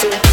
Thank you.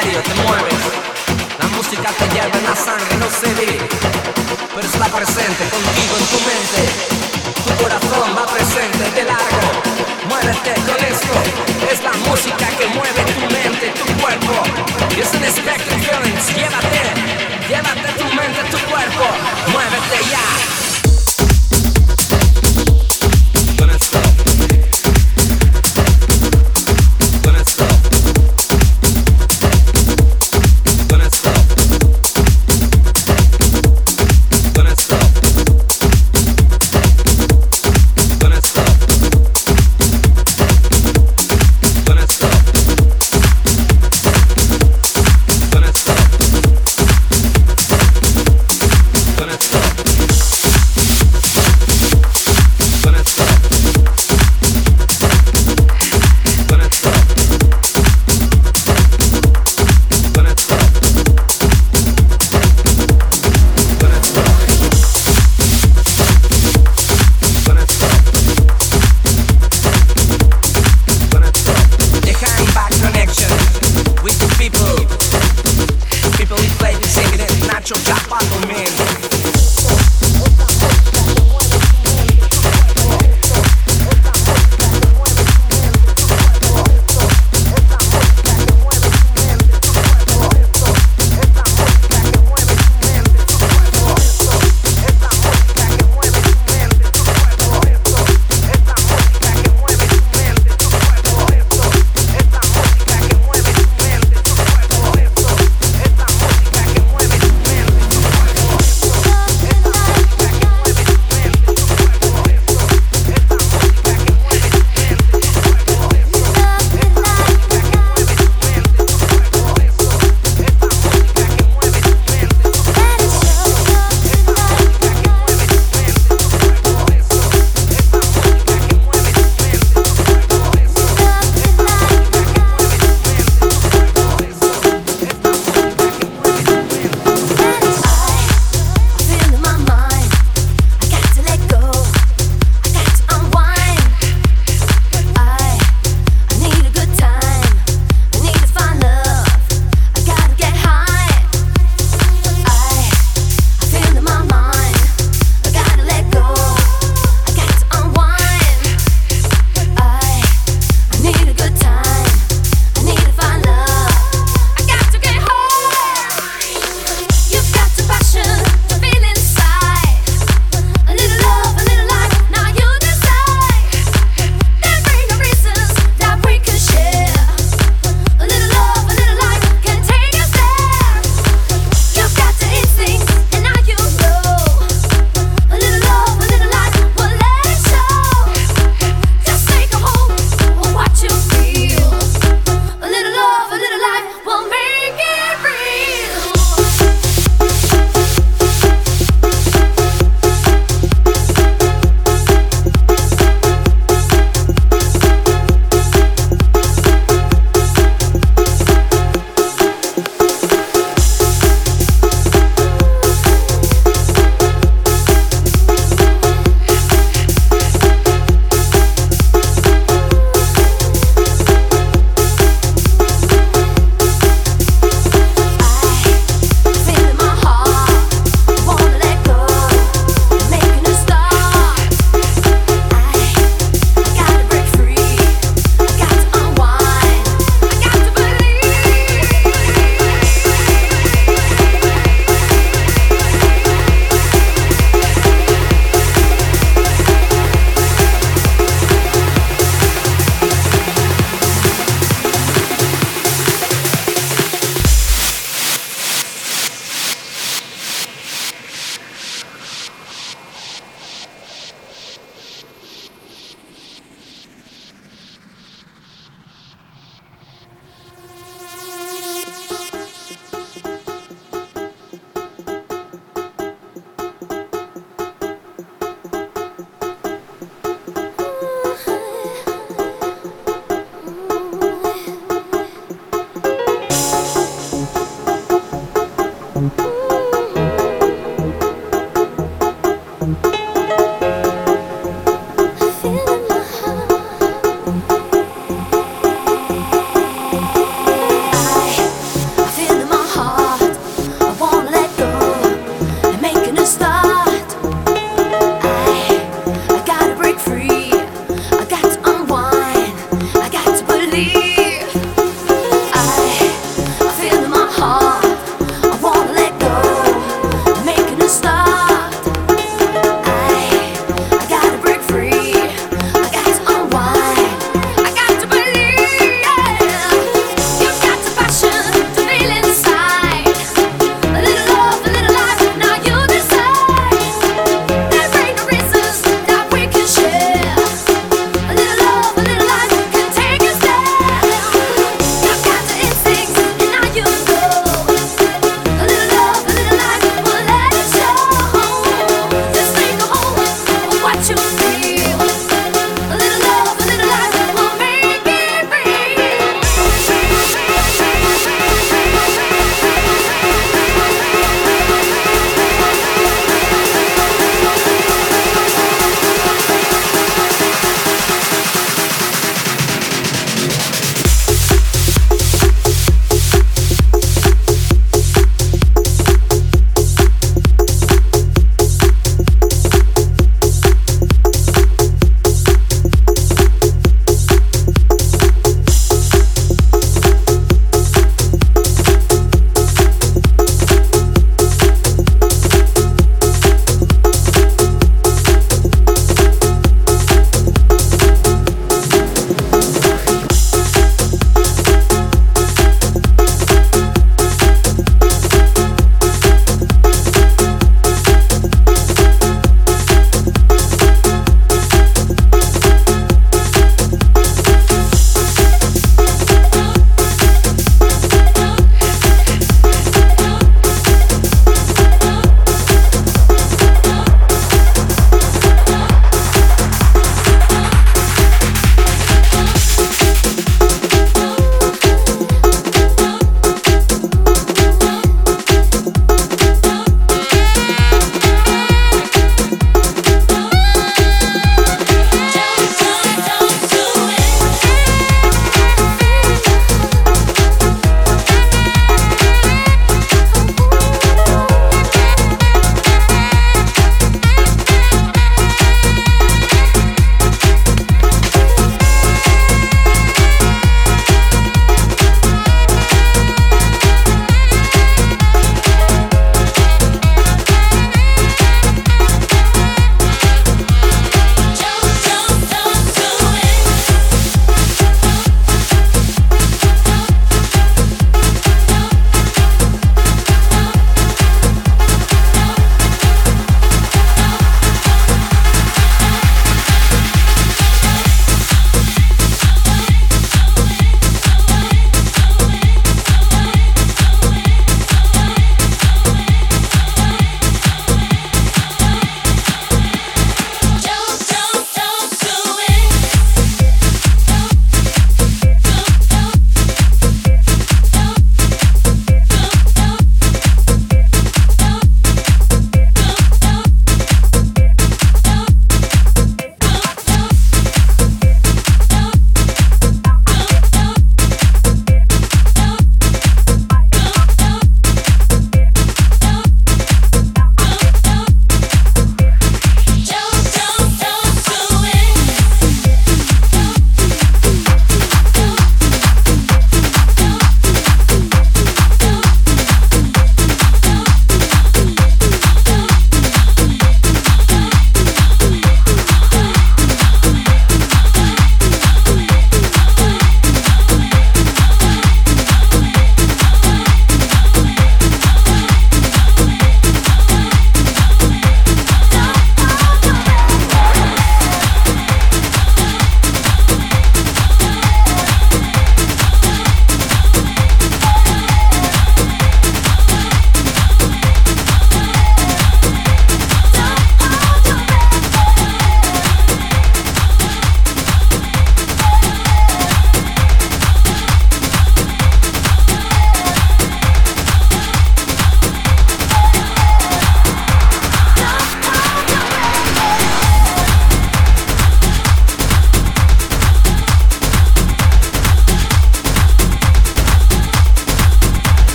Serio, te mueves. La música te lleva en la sangre, no se ve, pero está presente contigo en tu mente. Tu corazón va presente, de largo. Muévete con esto, es la música que mueve tu mente, tu cuerpo. Y es un Spectrum Feelings, llévate, llévate tu mente, tu cuerpo, muévete ya.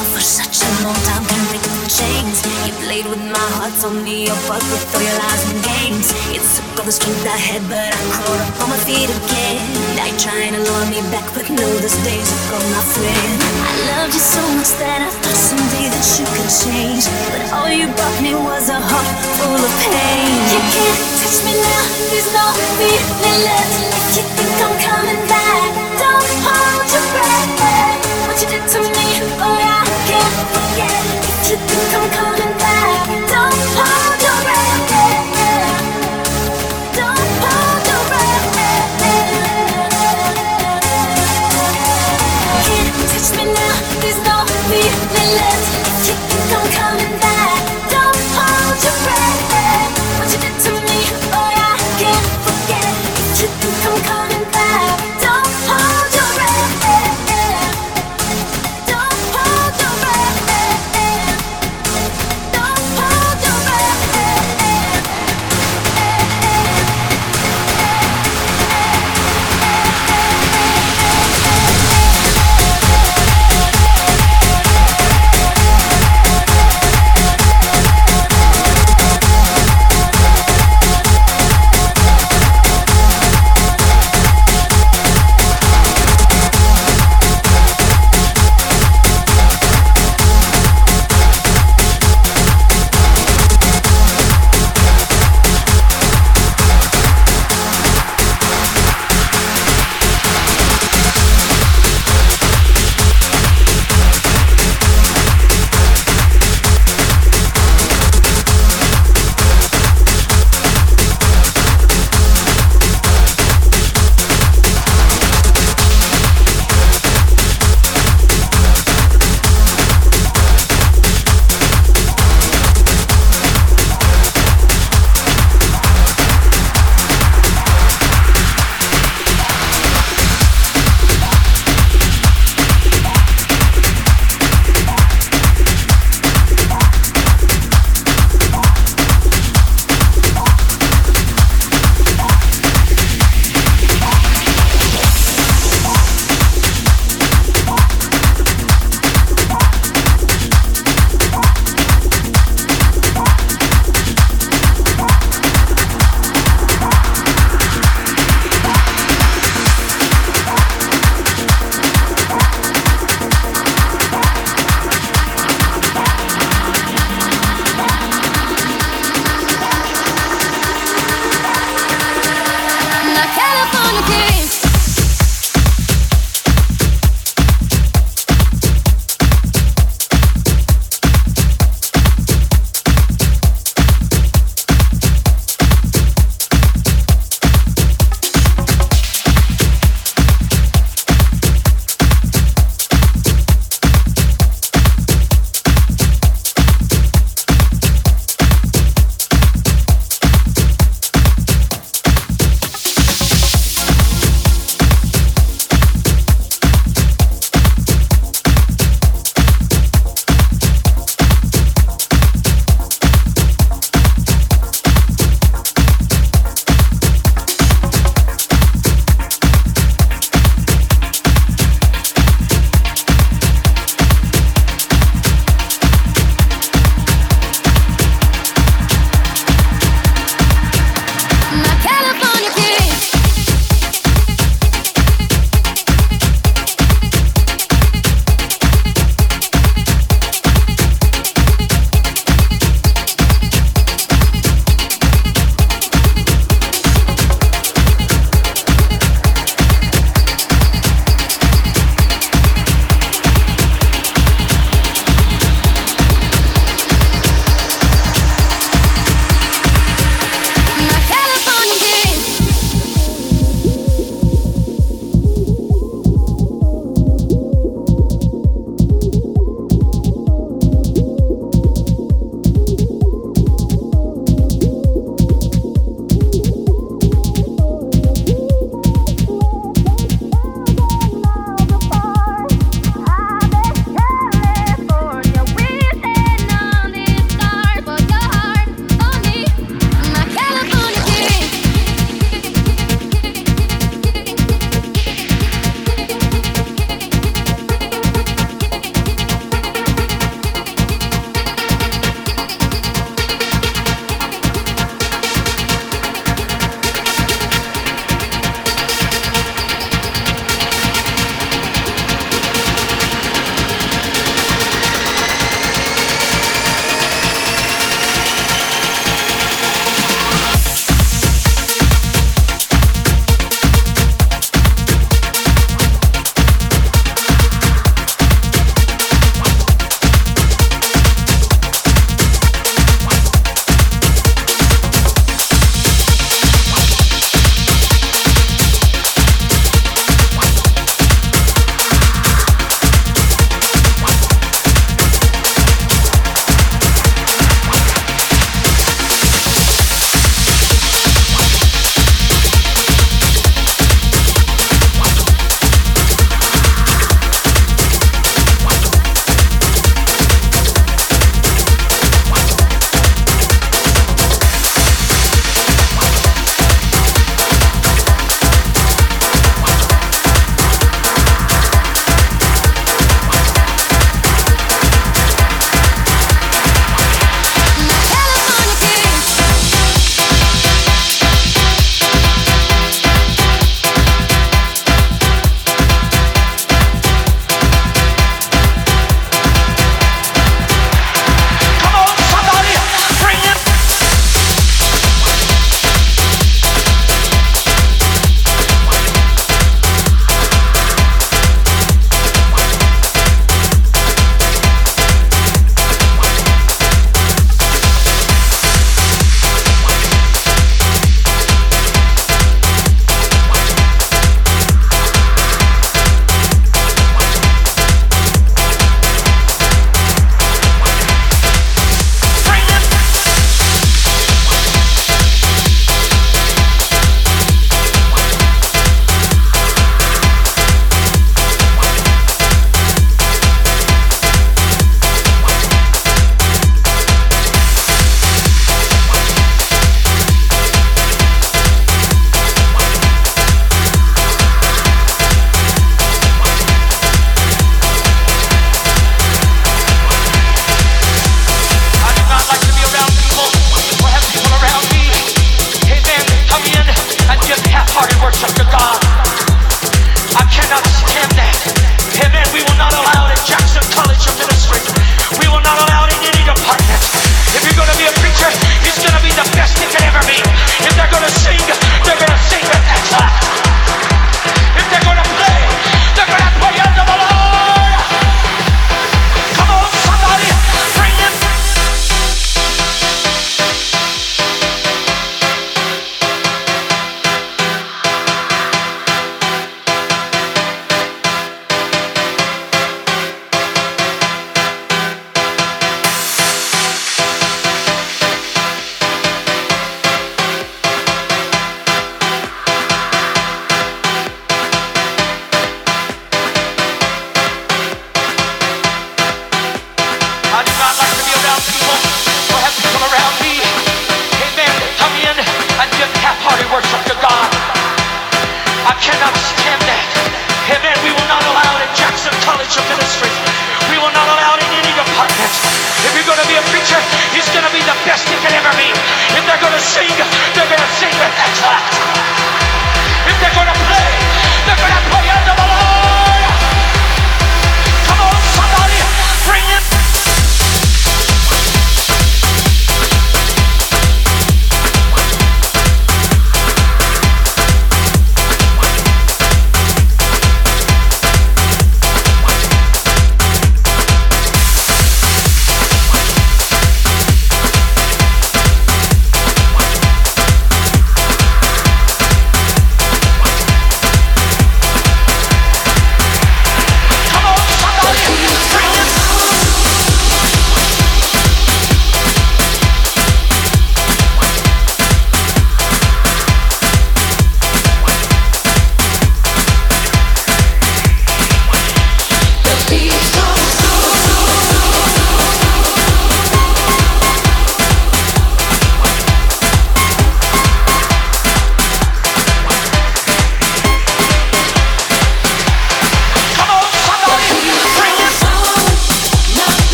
For such a long time. Can't break the chains. You played with my heart, told me apart with all your lies and games. It took all the strength I had, but I crawled up on my feet again. Died trying to lure me back, but no, those days are gone, my friend. I loved you so much that I thought someday that you could change, but all you brought me was a heart full of pain. You can't touch me now, there's no feeling left. You think I'm coming back, don't hold your breath. What you did to me, oh yeah, There's no feeling left.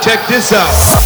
Check this out.